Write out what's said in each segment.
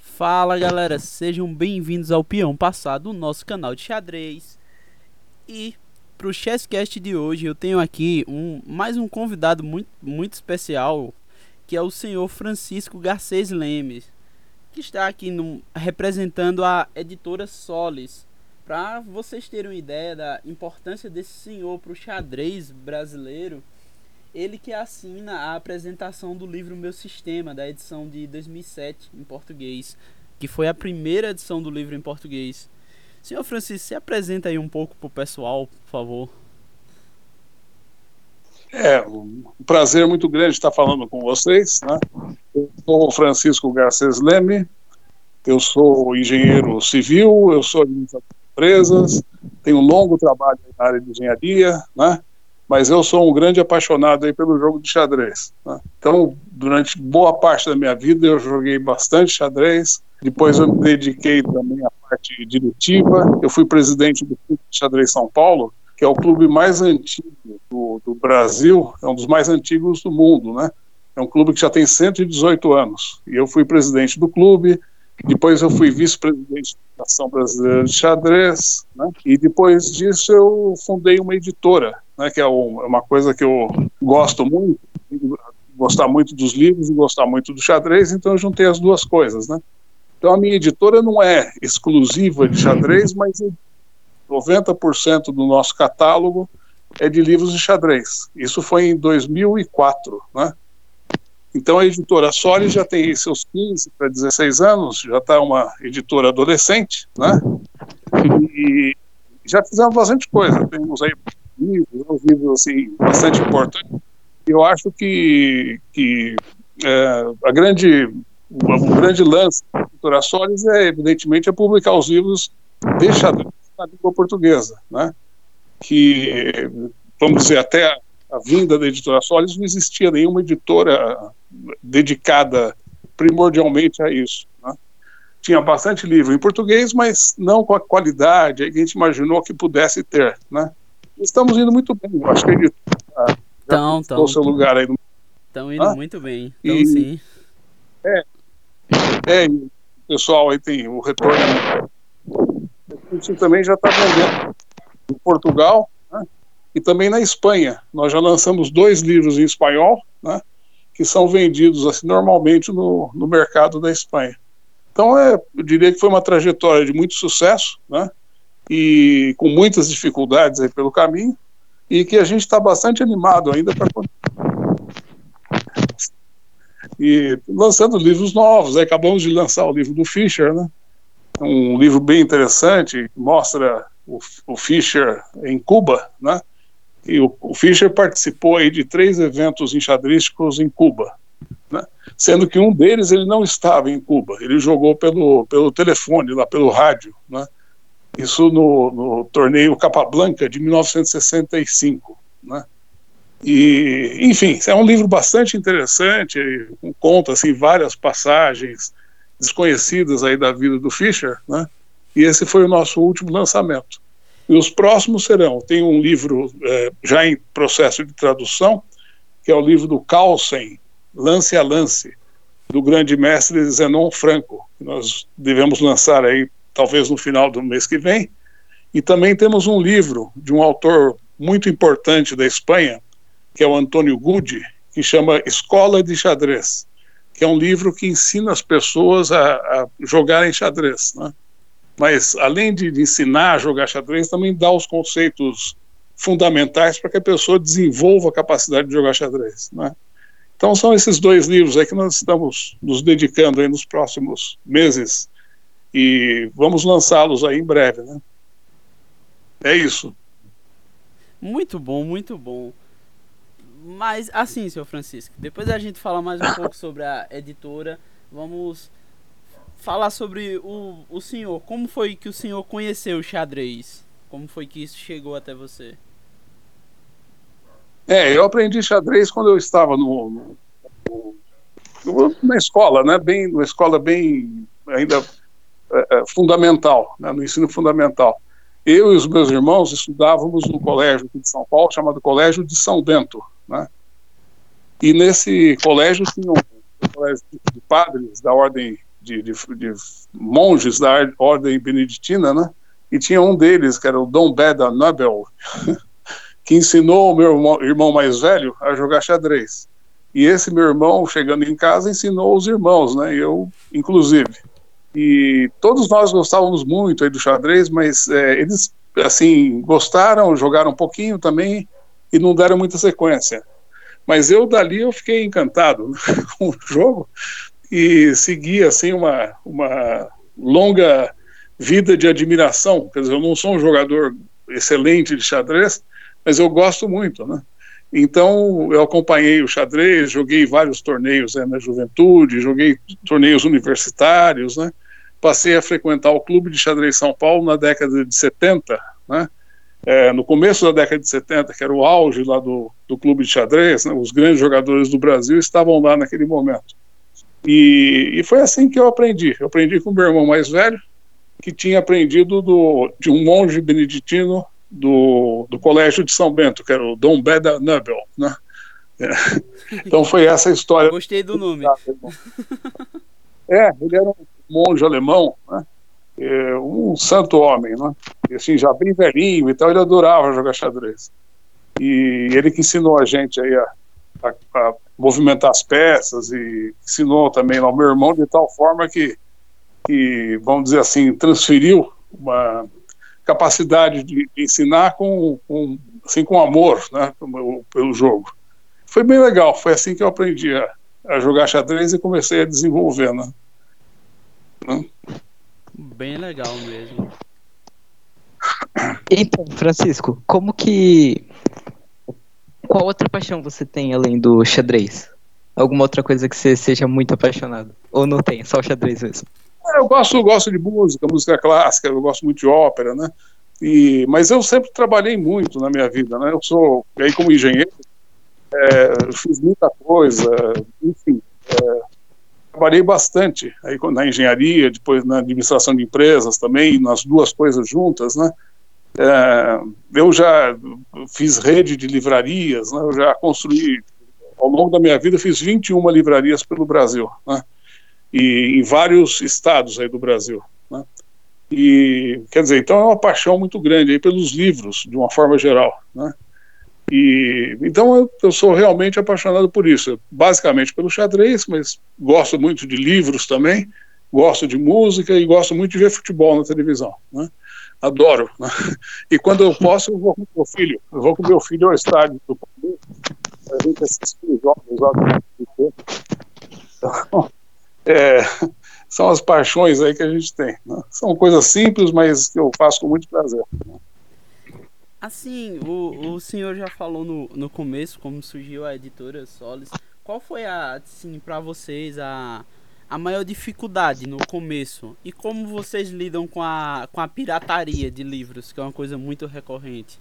Fala galera, sejam bem-vindos ao Peão Passado, o nosso canal de xadrez. E pro Chesscast de hoje eu tenho aqui um, mais um convidado muito, muito especial, que é o senhor Francisco Garcês Lemes, que está aqui no, representando a editora Solis. Para vocês terem uma ideia da importância desse senhor para o xadrez brasileiro, ele que assina a apresentação do livro Meu Sistema, da edição de 2007 em português, que foi a primeira edição do livro em português. Senhor Francisco, se apresenta aí um pouco para o pessoal, por favor. É, um prazer muito grande estar falando com vocês. Né? Eu sou Francisco Garcês Leme, eu sou engenheiro civil, eu sou administrador de empresas, tenho um longo trabalho na área de engenharia, né? Mas eu sou um grande apaixonado aí pelo jogo de xadrez. Né? Então, durante boa parte da minha vida, eu joguei bastante xadrez. Depois, eu me dediquei também à parte diretiva. Eu fui presidente do Clube de Xadrez São Paulo, que é o clube mais antigo do, do Brasil, é um dos mais antigos do mundo, né? É um clube que já tem 118 anos. E eu fui presidente do clube, depois eu fui vice-presidente da Ação Brasileira de Xadrez, né? e depois disso eu fundei uma editora, né, que é, é uma coisa que eu gosto muito, gostar muito dos livros e gostar muito do xadrez, então eu juntei as duas coisas, né? Então a minha editora não é exclusiva de xadrez, mas 90% do nosso catálogo é de livros de xadrez. Isso foi em 2004, né? Então a editora Soli já tem seus 15 para 16 anos, já está uma editora adolescente, né? E já fizemos bastante coisa. Temos aí livros, livros assim bastante importantes. Eu acho que, que é, a grande o, grande lance da editora Solis é evidentemente é publicar os livros de xadrez na língua portuguesa, né? Que vamos dizer até a vinda da editora Solis não existia nenhuma editora dedicada primordialmente a isso. Né? Tinha bastante livro em português, mas não com a qualidade que a gente imaginou que pudesse ter. Né? Estamos indo muito bem, eu acho que a editora então, então, seu lugar aí. Estão indo ah? muito bem, então e, sim. É, é, o pessoal aí tem o retorno. Gente também já está vendendo em Portugal, e também na Espanha. Nós já lançamos dois livros em espanhol, né, que são vendidos assim, normalmente no, no mercado da Espanha. Então, é, eu diria que foi uma trajetória de muito sucesso, né, e com muitas dificuldades aí pelo caminho, e que a gente está bastante animado ainda para e lançando livros novos. Acabamos de lançar o livro do Fischer, né? um livro bem interessante, mostra o, o Fischer em Cuba, né? E o, o Fischer participou aí de três eventos enxadrísticos em Cuba, né? sendo que um deles ele não estava em Cuba, ele jogou pelo, pelo telefone, lá pelo rádio, né? isso no, no torneio Capablanca de 1965. Né? E, enfim, é um livro bastante interessante, conta assim, várias passagens desconhecidas aí da vida do Fischer, né? e esse foi o nosso último lançamento. E os próximos serão: tem um livro é, já em processo de tradução, que é o livro do Carlsen, Lance a Lance, do grande mestre Zenon Franco, que nós devemos lançar aí talvez no final do mês que vem. E também temos um livro de um autor muito importante da Espanha, que é o Antônio Gudi, que chama Escola de Xadrez, que é um livro que ensina as pessoas a, a jogarem xadrez. Né? Mas além de ensinar a jogar xadrez, também dá os conceitos fundamentais para que a pessoa desenvolva a capacidade de jogar xadrez. Né? Então são esses dois livros aí que nós estamos nos dedicando aí nos próximos meses e vamos lançá-los aí em breve. Né? É isso. Muito bom, muito bom. Mas assim, senhor Francisco, depois a gente fala mais um pouco sobre a editora, vamos falar sobre o, o senhor. Como foi que o senhor conheceu o xadrez? Como foi que isso chegou até você? É, eu aprendi xadrez quando eu estava no, no, no na escola, né? Bem, uma escola bem ainda é, é, fundamental, né? no ensino fundamental. Eu e os meus irmãos estudávamos no colégio de São Paulo chamado Colégio de São Bento, né? E nesse colégio tinha um colégio de padres da ordem de, de, de, monges da ordem beneditina, né? E tinha um deles, que era o Dom Beda Nobel, que ensinou o meu irmão, mais velho a jogar xadrez. E esse meu irmão, chegando em casa, ensinou os irmãos, né? Eu, inclusive. E todos nós gostávamos muito aí do xadrez, mas é, eles, assim, gostaram, jogaram um pouquinho também e não deram muita sequência. Mas eu, dali, eu fiquei encantado com o jogo e segui, assim, uma, uma longa vida de admiração. Quer dizer, eu não sou um jogador excelente de xadrez, mas eu gosto muito, né? Então, eu acompanhei o xadrez, joguei vários torneios né, na juventude, joguei torneios universitários, né? Passei a frequentar o Clube de Xadrez São Paulo na década de 70, né? É, no começo da década de 70, que era o auge lá do, do Clube de Xadrez, né? os grandes jogadores do Brasil estavam lá naquele momento. E, e foi assim que eu aprendi. Eu aprendi com o meu irmão mais velho, que tinha aprendido do, de um monge beneditino do, do Colégio de São Bento, que era o Dom Beda Nubel, né? É. Então foi essa história. Gostei do nome. É, ele era um monge alemão, né? É, um santo homem, né? E, assim, já bem velhinho e tal, ele adorava jogar xadrez. E ele que ensinou a gente aí a, a, a movimentar as peças e ensinou também ao meu irmão de tal forma que, que vamos dizer assim, transferiu uma capacidade de, ensinar com, com, assim, com amor né, pelo, pelo jogo. Foi bem legal, foi assim que eu aprendi a, a jogar xadrez e comecei a desenvolver. Né? né? Bem legal mesmo. Então, Francisco, como que. Qual outra paixão você tem além do xadrez? Alguma outra coisa que você seja muito apaixonado? Ou não tem, só o xadrez mesmo? Eu gosto, gosto de música, música clássica, eu gosto muito de ópera, né? E, mas eu sempre trabalhei muito na minha vida, né? Eu sou, aí como engenheiro, é, fiz muita coisa, enfim, é, trabalhei bastante aí na engenharia, depois na administração de empresas também, nas duas coisas juntas, né? É, eu já fiz rede de livrarias, né? Eu já construí, ao longo da minha vida, fiz 21 livrarias pelo Brasil, né? e em vários estados aí do Brasil. Né? E quer dizer, então é uma paixão muito grande aí pelos livros, de uma forma geral, né? E então eu, eu, sou realmente apaixonado por isso, basicamente pelo xadrez, mas gosto muito de livros também, gosto de música e gosto muito de ver futebol na televisão, né? Adoro. Né? E quando eu posso, eu vou com meu filho, eu vou com meu filho ao estádio do Palmeiras, a gente assistir os jogos lá do então, é, são as paixões aí que a gente tem. Né? São coisas simples, mas que eu faço com muito prazer. Assim, o, o senhor já falou no, no começo como surgiu a editora Solis. Qual foi a, assim, para vocês a, a maior dificuldade no começo? E como vocês lidam com a, com a pirataria de livros, que é uma coisa muito recorrente?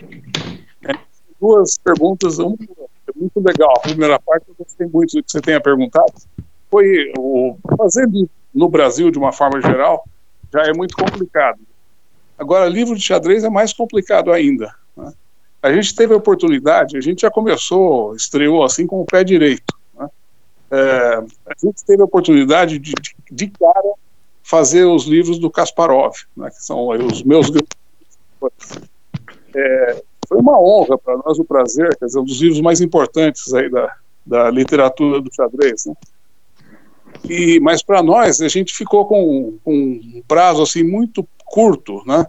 É, duas perguntas, uma é muito legal. A primeira parte eu gostei muito do que você tenha perguntado foi o fazer no Brasil de uma forma geral já é muito complicado. Agora, livro de xadrez é mais complicado ainda. Né? A gente teve a oportunidade, a gente já começou, estreou assim com o pé direito. É, a gente teve a oportunidade de, de, de cara fazer os livros do Kasparov, né, que são os meus é, foi uma honra para nós, o prazer, quer dizer, um dos livros mais importantes aí da, da literatura do xadrez. Né? E, mas para nós, a gente ficou com, com, um prazo assim muito curto, né?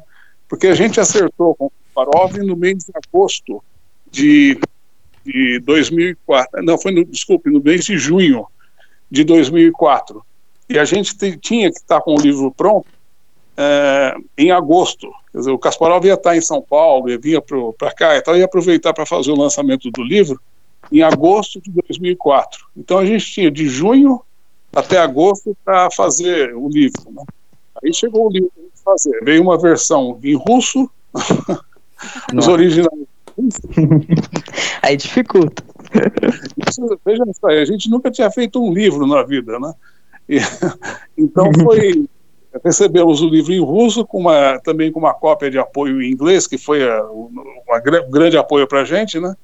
Porque a gente acertou com o Parov no mês de agosto de, de 2004. Não, foi no, desculpe, no mês de junho de 2004. E a gente te, tinha que estar com o livro pronto é, em agosto. Quer dizer, o Kasparov ia estar em São Paulo, ia vir para cá, então ia aproveitar para fazer o lançamento do livro em agosto de 2004. Então a gente tinha de junho até agosto para fazer o livro. Né? Aí chegou o livro para fazer. Veio uma versão em russo, os originais. Aí dificulta. Isso, veja só, a gente nunca tinha feito um livro na vida, né? E, então foi. Recebemos o livro em russo, com uma, também com uma cópia de apoio em inglês, que foi uma, um grande apoio para a gente, né?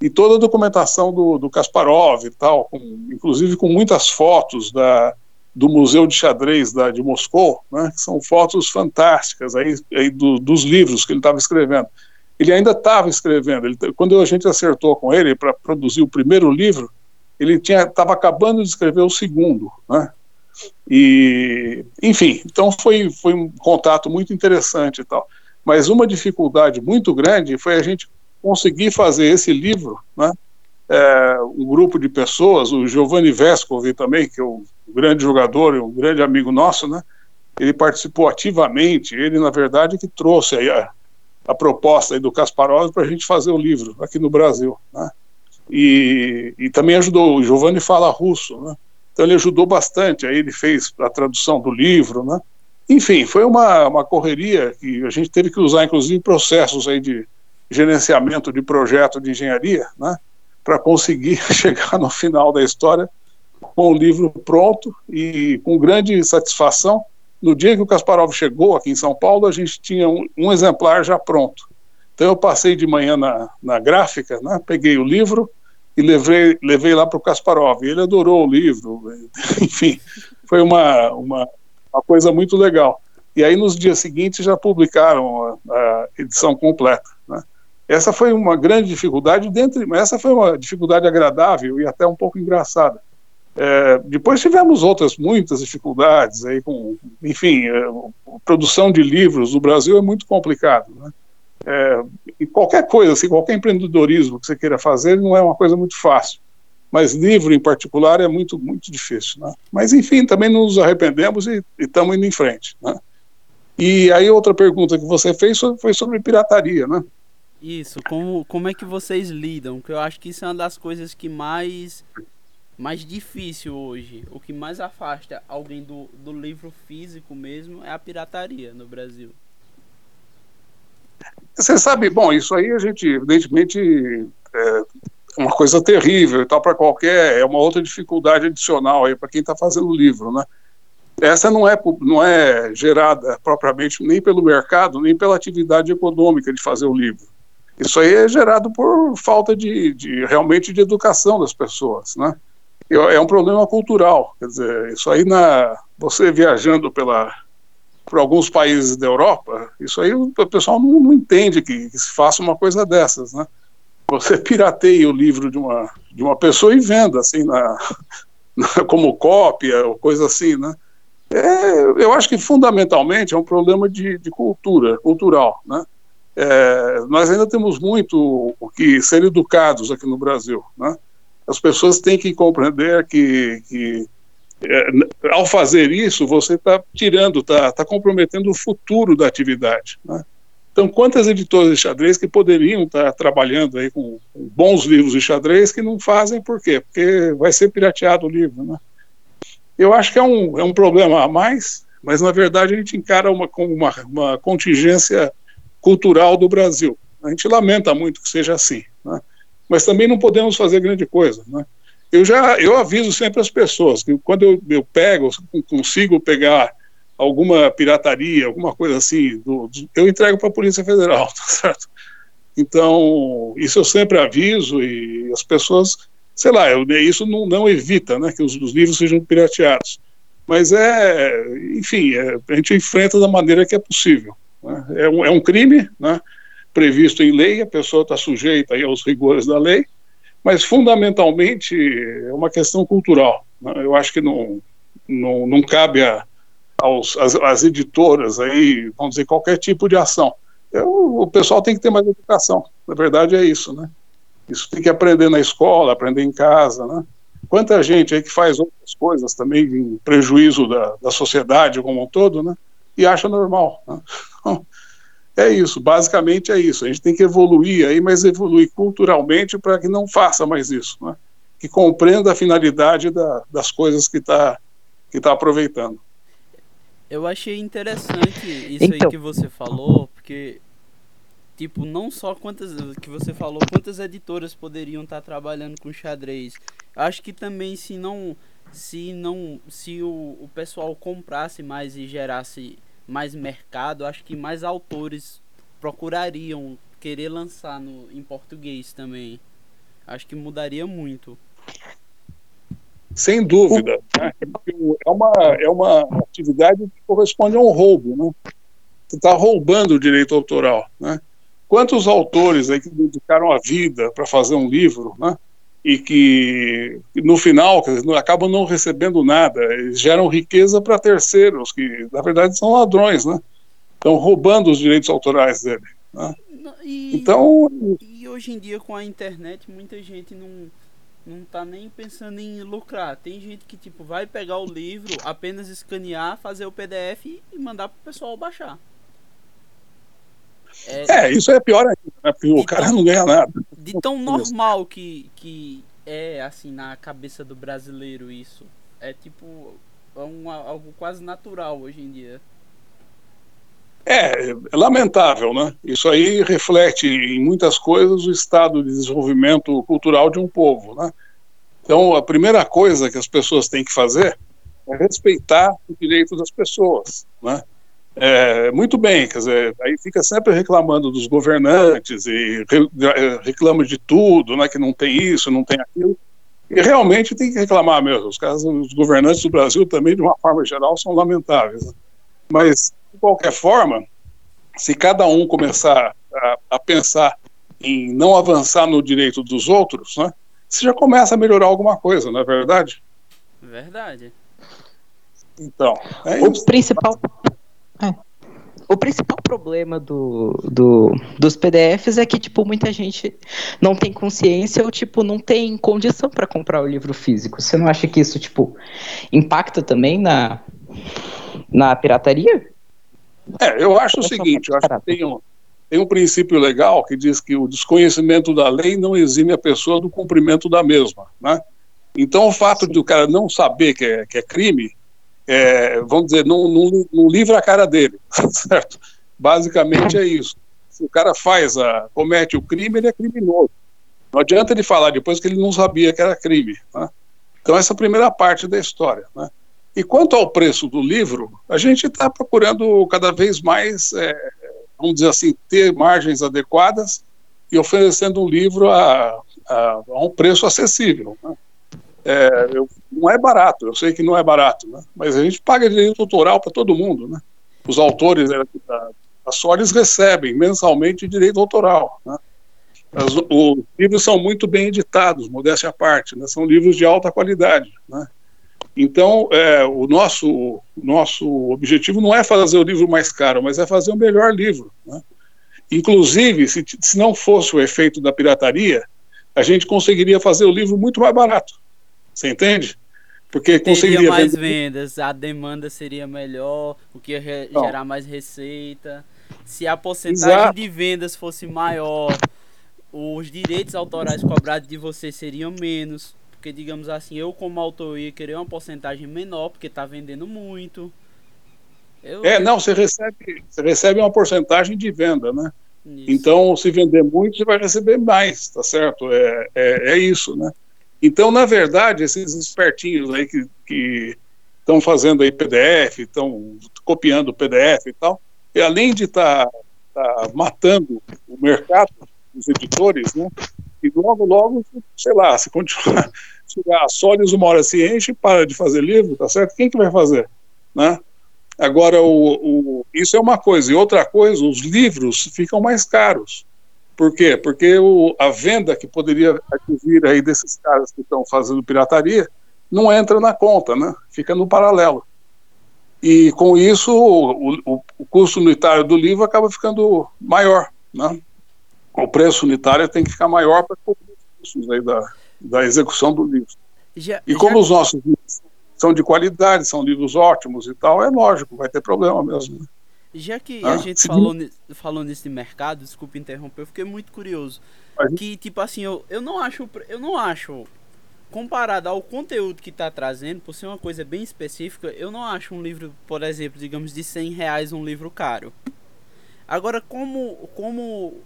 e toda a documentação do, do Kasparov e tal, com, inclusive com muitas fotos da, do Museu de Xadrez da, de Moscou, né, que são fotos fantásticas aí, aí do, dos livros que ele estava escrevendo. Ele ainda estava escrevendo. Ele, quando a gente acertou com ele para produzir o primeiro livro, ele estava acabando de escrever o segundo, né? E, enfim, então foi, foi um contato muito interessante e tal. Mas uma dificuldade muito grande foi a gente conseguir fazer esse livro, né? É, um grupo de pessoas, o Giovanni Vescovi também, que é um grande jogador e um grande amigo nosso, né? Ele participou ativamente, ele, na verdade, que trouxe a, a proposta do Kasparov para a gente fazer o livro aqui no Brasil, né? E, e também ajudou, o Giovanni fala russo, né? Então ele ajudou bastante, aí ele fez a tradução do livro, né? Enfim, foi uma, uma correria que a gente teve que usar, inclusive, processos aí de gerenciamento de projeto de engenharia, né? Para conseguir chegar no final da história com o livro pronto e com grande satisfação. No dia que o Kasparov chegou aqui em São Paulo, a gente tinha um, um exemplar já pronto. Então eu passei de manhã na, na gráfica, né? peguei o livro, e levei, levei lá para o Kasparov. Ele adorou o livro, enfim, foi uma, uma, uma, coisa muito legal. E aí, nos dias seguintes, já publicaram a, a edição completa. Né? Essa foi uma grande dificuldade, mas essa foi uma dificuldade agradável e até um pouco engraçada. É, depois tivemos outras muitas dificuldades aí com, enfim, é, produção de livros no Brasil é muito complicado, né? É, e qualquer coisa, assim, qualquer empreendedorismo que você queira fazer não é uma coisa muito fácil. Mas livro em particular é muito, muito difícil. Né? Mas, enfim, também não nos arrependemos e estamos indo em frente. Né? E aí, outra pergunta que você fez foi sobre pirataria, né? Isso, como, como é que vocês lidam? Que eu acho que isso é uma das coisas que mais mais difícil hoje, o que mais afasta alguém do, do livro físico mesmo é a pirataria no Brasil. Você sabe, bom, isso aí a gente, evidentemente, é uma coisa terrível e tal para qualquer, é uma outra dificuldade adicional aí para quem está fazendo o livro, né? Essa não é, não é gerada propriamente nem pelo mercado, nem pela atividade econômica de fazer o livro. Isso aí é gerado por falta de, de realmente de educação das pessoas, né? É um problema cultural, quer dizer, isso aí na você viajando pela por alguns países da Europa, isso aí o pessoal não, não entende que, que, se faça uma coisa dessas, né? Você pirateia o livro de uma, de uma pessoa e venda, assim, na, na como cópia ou coisa assim, né? É, eu acho que fundamentalmente é um problema de, de cultura, cultural, né? É, nós ainda temos muito o que ser educados aqui no Brasil, né? As pessoas têm que compreender que, que é, ao fazer isso, você está tirando, está tá comprometendo o futuro da atividade. Né? Então, quantas editoras de xadrez que poderiam estar tá trabalhando aí com, com, bons livros de xadrez que não fazem, por quê? Porque vai ser pirateado o livro. Né? Eu acho que é um, é um problema a mais, mas na verdade a gente encara uma, como uma, uma contingência cultural do Brasil. A gente lamenta muito que seja assim, né? Mas também não podemos fazer grande coisa. Né? eu já eu aviso sempre as pessoas que quando eu, eu pego, consigo pegar alguma pirataria, alguma coisa assim, do, do, eu entrego para a Polícia Federal, tá certo? Então, isso eu sempre aviso e as pessoas, sei lá, eu, isso não, não evita né, que os, os, livros sejam pirateados. Mas é, enfim, é, a gente enfrenta da maneira que é possível. Né? É, um, é um crime né, previsto em lei, a pessoa está sujeita aos rigores da lei, mas fundamentalmente é uma questão cultural. Né? Eu acho que não, não, não cabe a, aos, as, as, editoras aí, vamos dizer, qualquer tipo de ação. Eu, o pessoal tem que ter mais educação, na verdade é isso, né? Isso tem que aprender na escola, aprender em casa, né? Quanta gente aí que faz outras coisas também em prejuízo da, da sociedade como um todo, né? E acha normal. Né? Então, é isso, basicamente é isso. A gente tem que evoluir aí, mas evoluir culturalmente para que não faça mais isso, né? que compreenda a finalidade da, das coisas que está que tá aproveitando. Eu achei interessante isso então... aí que você falou, porque tipo, não só quantas que você falou, quantas editoras poderiam estar tá trabalhando com xadrez. Acho que também se não se não se o, o pessoal comprasse mais e gerasse mais mercado, acho que mais autores procurariam querer lançar no, em português também. Acho que mudaria muito. Sem dúvida. Né? É, uma, é uma atividade que corresponde a um roubo. Né? Você está roubando o direito autoral. Né? Quantos autores aí que dedicaram a vida para fazer um livro, né? E que no final dizer, acabam não recebendo nada, eles geram riqueza para terceiros, que na verdade são ladrões, né? Estão roubando os direitos autorais dele. Né? E, então. E hoje em dia com a internet muita gente não não tá nem pensando em lucrar. Tem gente que tipo vai pegar o livro, apenas escanear, fazer o PDF e mandar pro pessoal baixar. É, é isso é pior ainda, né? Porque o cara não ganha nada. De tão normal que, que é assim na cabeça do brasileiro isso. É tipo é um, algo quase natural hoje em dia. É, é lamentável, né? Isso aí reflete em muitas coisas o estado de desenvolvimento cultural de um povo, né? Então, a primeira coisa que as pessoas têm que fazer é respeitar o direito das pessoas, né? É, muito bem, quer dizer, aí fica sempre reclamando dos governantes e reclama de tudo, né, que não tem isso, não tem aquilo, e realmente tem que reclamar mesmo. Os casos, os governantes do Brasil também, de uma forma geral, são lamentáveis. Né? Mas de qualquer forma, se cada um começar a, a, pensar em não avançar no direito dos outros, né, você já começa a melhorar alguma coisa, não é verdade? Verdade. Então, é o isso. principal é. O principal problema do, do, dos PDFs é que, tipo, muita gente não tem consciência ou, tipo, não tem condição para comprar o livro físico. Você não acha que isso, tipo, impacta também na, na pirataria? É, eu acho o seguinte, eu acho que tem um, tem um princípio legal que diz que o desconhecimento da lei não exime a pessoa do cumprimento da mesma, né? Então, o fato Sim. de o cara não saber que é, que é crime, é, vamos dizer, não, não, não livra a cara dele, certo? Basicamente é isso. Se o cara faz, a, comete o crime, ele é criminoso. Não adianta ele falar depois que ele não sabia que era crime. Né? Então, essa é a primeira parte da história. Né? E quanto ao preço do livro, a gente está procurando cada vez mais, é, vamos dizer assim, ter margens adequadas e oferecendo um livro a, a, a um preço acessível. Né? É, eu, não é barato, eu sei que não é barato, né? mas a gente paga direito autoral para todo mundo. Né? Os autores da, da Solis recebem mensalmente direito autoral. Né? As, os livros são muito bem editados, modéstia à parte, né? são livros de alta qualidade. Né? Então, é, o nosso, nosso objetivo não é fazer o livro mais caro, mas é fazer um melhor livro. Né? Inclusive, se, se não fosse o efeito da pirataria, a gente conseguiria fazer o livro muito mais barato. Você entende? Porque Teria conseguiria mais vender... vendas, a demanda seria melhor, o que ia gerar mais receita. Se a porcentagem Exato. de vendas fosse maior, os direitos autorais cobrados de você seriam menos. Porque, digamos assim, eu como autor ia querer uma porcentagem menor, porque está vendendo muito. Eu... É, não, você recebe, você recebe uma porcentagem de venda, né? Isso. Então, se vender muito, você vai receber mais, tá certo? É, é, é isso, né? Então, na verdade, esses espertinhos aí que estão fazendo aí PDF, estão copiando o PDF e tal, e além de estar tá, tá matando o mercado, os editores, né? E logo, logo, sei lá, se continuar, chegar a Solis uma hora se enche para de fazer livro, tá certo? Quem que vai fazer? Né? Agora, o, o, isso é uma coisa. E outra coisa, os livros ficam mais caros. Por quê? Porque o, a venda que poderia advir aí desses caras que estão fazendo pirataria não entra na conta, né? Fica no paralelo. E com isso, o, o, o custo unitário do livro acaba ficando maior, né? o preço unitário tem que ficar maior para cobrir os custos aí da, da execução do livro. Já, e como já... os nossos livros são de qualidade, são livros ótimos e tal, é lógico, vai ter problema mesmo. Né? Já que ah, a gente falou, falou nesse mercado, desculpa interromper, eu fiquei muito curioso. Que, tipo assim, eu, eu não acho. Eu não acho. Comparado ao conteúdo que está trazendo, por ser uma coisa bem específica, eu não acho um livro, por exemplo, digamos, de 100 reais um livro caro. Agora, como, como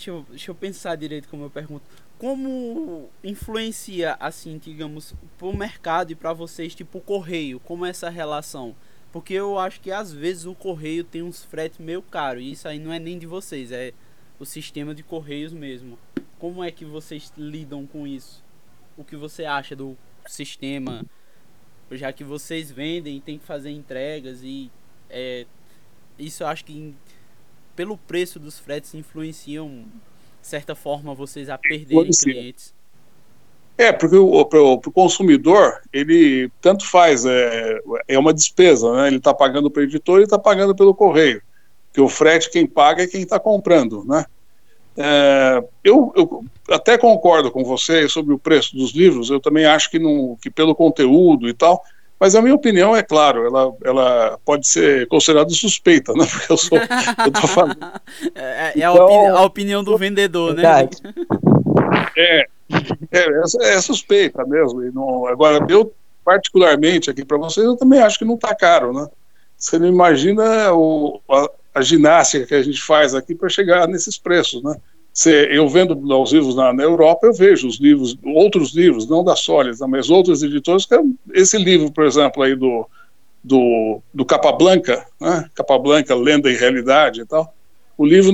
Deixa eu, deixa eu pensar direito como eu pergunto. Como influencia, assim, digamos, pro mercado e para vocês, tipo, o correio? Como é essa relação? Porque eu acho que às vezes o correio tem uns fretes meio caro. E isso aí não é nem de vocês, é o sistema de correios mesmo. como é que vocês lidam com isso? O que você acha do sistema? Já que vocês vendem e tem que fazer entregas e é, isso eu acho que pelo preço dos fretes influenciam de certa forma vocês a perderem clientes. É, porque o, consumidor, ele tanto faz, é, é uma despesa, né? Ele está pagando para o editor e está pagando pelo correio. Que o frete, quem paga é quem está comprando, né? É, eu, eu, até concordo com você sobre o preço dos livros, eu também acho que, não, que pelo conteúdo e tal, mas a minha opinião, é claro, ela, ela pode ser considerada suspeita, né? Porque eu sou. Eu tô falando. É, é então, a, opini a, opinião do vendedor, né? É, é, é, suspeita mesmo. Não, agora, eu, particularmente aqui para vocês, eu também acho que não está caro, né? Você não imagina o, a, a ginástica que a gente faz aqui para chegar nesses preços, né? Se eu vendo os livros na, na, Europa, eu vejo os livros, outros livros, não da Sólides, mas outros editores, que é esse livro, por exemplo, aí do, do, do Capablanca, né? Capablanca, Lenda e Realidade e tal, o livro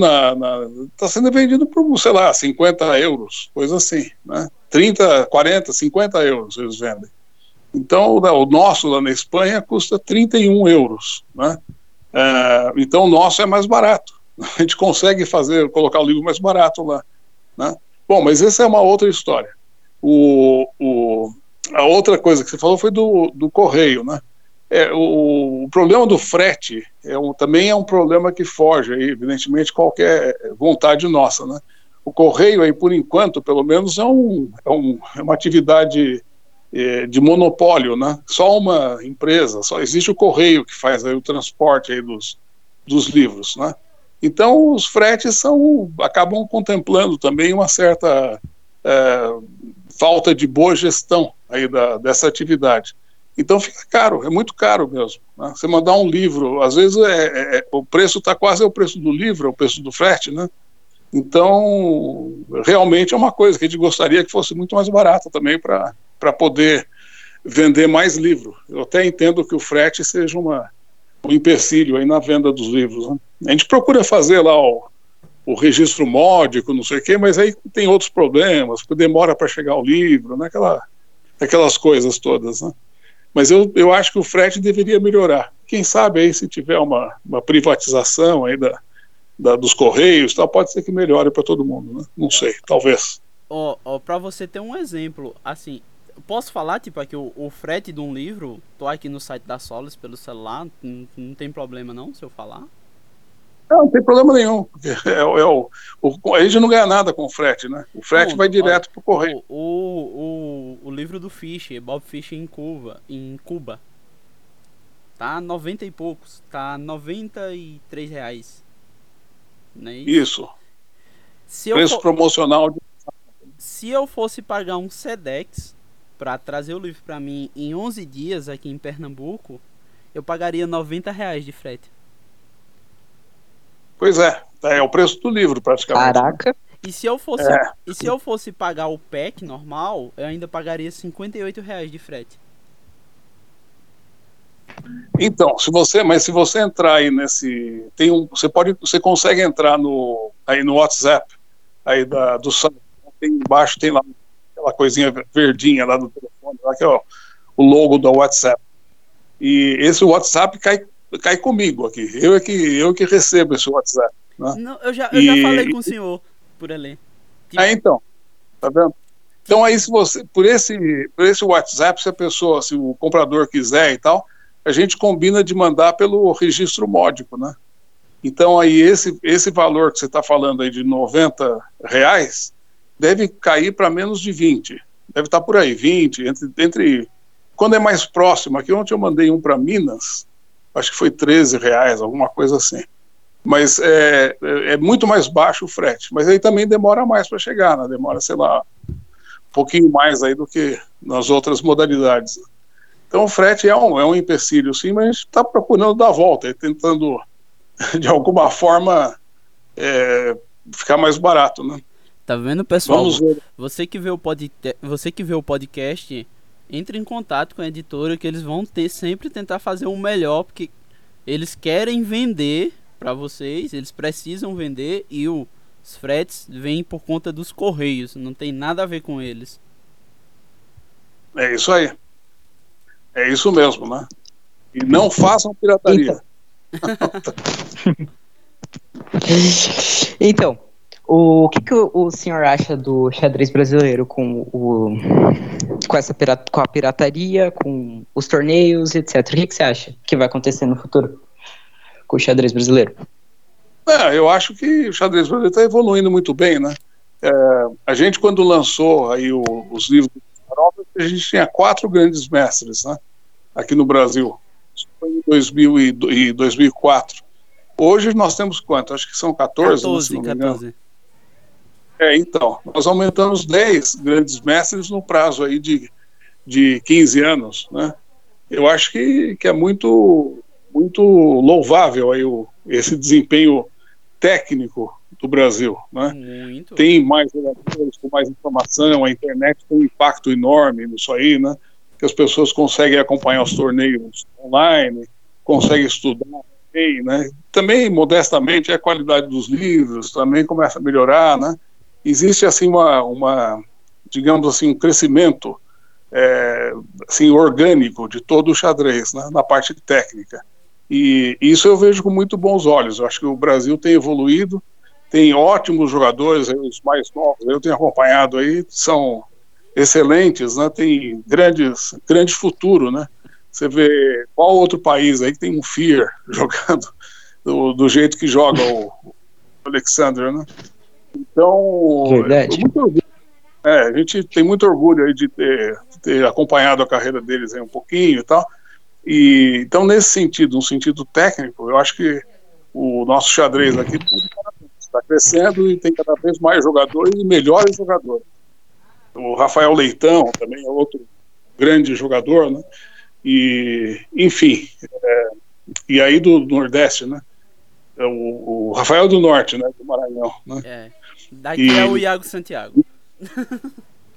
está sendo vendido por, sei lá, 50 euros, coisa assim, né? 30, 40, 50 euros eles vendem. Então, o nosso lá na Espanha custa 31 euros, né? É, então, o nosso é mais barato. A gente consegue fazer, colocar o livro mais barato lá, né? Bom, mas essa é uma outra história. O, o, a outra coisa que você falou foi do, do correio, né? É, o, o, problema do frete é um, também é um problema que foge, aí, evidentemente, qualquer vontade nossa. Né? O correio, aí, por enquanto, pelo menos, é, um, é, um, é uma atividade é, de monopólio. Né? Só uma empresa, só existe o correio que faz aí, o transporte aí dos, dos livros. Né? Então, os fretes são, acabam contemplando também uma certa é, falta de boa gestão aí da, dessa atividade. Então fica caro, é muito caro mesmo. Né? Você mandar um livro, às vezes é, é, é o preço está quase o preço do livro, é o preço do frete, né? Então, realmente é uma coisa que a gente gostaria que fosse muito mais barata também para poder vender mais livro. Eu até entendo que o frete seja uma, um empecilho aí na venda dos livros. Né? A gente procura fazer lá o, o registro módico, não sei o quê, mas aí tem outros problemas, demora para chegar o livro, né? Aquela, aquelas coisas todas, né? Mas eu, eu acho que o frete deveria melhorar. Quem sabe aí se tiver uma, uma privatização aí da, da, dos correios, tal, pode ser que melhore para todo mundo, né? Não sei, talvez. Ó, oh, oh, para você ter um exemplo, assim, posso falar, tipo, aqui o, o, frete de um livro, tô aqui no site da Solis pelo celular, não, não tem problema não se eu falar? Não, não tem problema nenhum. É, é, o, o, a gente não ganha nada com o frete, né? O frete não, vai direto para o correio. O, o, o livro do Fischer, Bob Fischer em Cuba, em Cuba, tá 90 e poucos, tá 93 reais. Não é isso? isso. Se Preço for, promocional. De... Se eu fosse pagar um Sedex para trazer o livro para mim em 11 dias aqui em Pernambuco, eu pagaria 90 reais de frete. Pois é, é o preço do livro praticamente. Caraca. E se eu fosse, é. e se eu fosse pagar o pack normal, eu ainda pagaria 58 reais de frete. Então, se você, mas se você entrar aí nesse, tem um, você pode, você consegue entrar no aí no WhatsApp aí da do tem embaixo tem lá aquela coisinha verdinha lá do telefone, lá que é ó, o logo do WhatsApp. E esse WhatsApp cai cai comigo aqui. Eu é que, eu que recebo esse WhatsApp. Né? Não, eu já, eu e... já falei com o senhor por ali. Tipo... Ah, então. Tá vendo? Então aí se você, por esse, por esse WhatsApp, se a pessoa, se o comprador quiser e tal, a gente combina de mandar pelo registro módico, né? Então aí esse, esse valor que você está falando aí de 90 reais deve cair para menos de 20. Deve estar tá por aí, 20, entre, entre. Quando é mais próximo, aqui ontem eu mandei um para Minas, acho que foi 13 reais, alguma coisa assim. Mas é, é, é muito mais baixo o frete. Mas aí também demora mais para chegar, né? Demora, sei lá, um pouquinho mais aí do que nas outras modalidades. Então o frete é um, é um empecilho, sim, mas a gente está procurando dar a volta, tentando, de alguma forma, é, ficar mais barato, né? Tá vendo, pessoal? Você que vê o pod... você que vê o podcast, entre em contato com a editora que eles vão ter sempre tentar fazer o melhor porque eles querem vender para vocês, eles precisam vender e o Os fretes vêm por conta dos correios, não tem nada a ver com eles. É isso aí. É isso mesmo, né? E não façam pirataria. Então, o que, que o, o, senhor acha do xadrez brasileiro com, o, com, essa com a pirataria, com os torneios, etc? O que, que você acha que vai acontecer no futuro com o xadrez brasileiro? É, eu acho que o xadrez brasileiro está evoluindo muito bem, né? É, a gente, quando lançou aí o, os livros a gente tinha quatro grandes mestres, né? Aqui no Brasil. Isso foi em 2000 e 2004. Hoje nós temos quanto? Acho que são 14, 14 né, 14. É, então, nós aumentamos 10 grandes mestres no prazo aí de, de 15 anos, né? Eu acho que, que é muito, muito louvável aí o, esse desempenho técnico do Brasil, né? Muito. Tem mais jogadores com mais informação, a internet tem um impacto enorme nisso aí, né? Que as pessoas conseguem acompanhar os torneios online, conseguem estudar bem, né? Também, modestamente, a qualidade dos livros também começa a melhorar, né? Existe, assim, uma, uma digamos assim, um crescimento é, assim, orgânico de todo o xadrez, né? na parte técnica. E isso eu vejo com muito bons olhos. Eu acho que o Brasil tem evoluído, tem ótimos jogadores, os mais novos, eu tenho acompanhado aí, são excelentes, né? Tem grandes, grande futuro, né? Você vê qual outro país aí que tem um Fear jogando do, do jeito que joga o, o Alexander, né? Então, Verdade. É, é, a gente tem muito orgulho aí de ter, ter acompanhado a carreira deles aí um pouquinho e tal. E, então, nesse sentido, no sentido técnico, eu acho que o nosso xadrez aqui está crescendo e tem cada vez mais jogadores e melhores jogadores. O Rafael Leitão também é outro grande jogador, né? E, enfim, é, e aí do, do, Nordeste, né? É o, o, Rafael do Norte, né? Do Maranhão, né? É. Daqui e, é o Iago Santiago.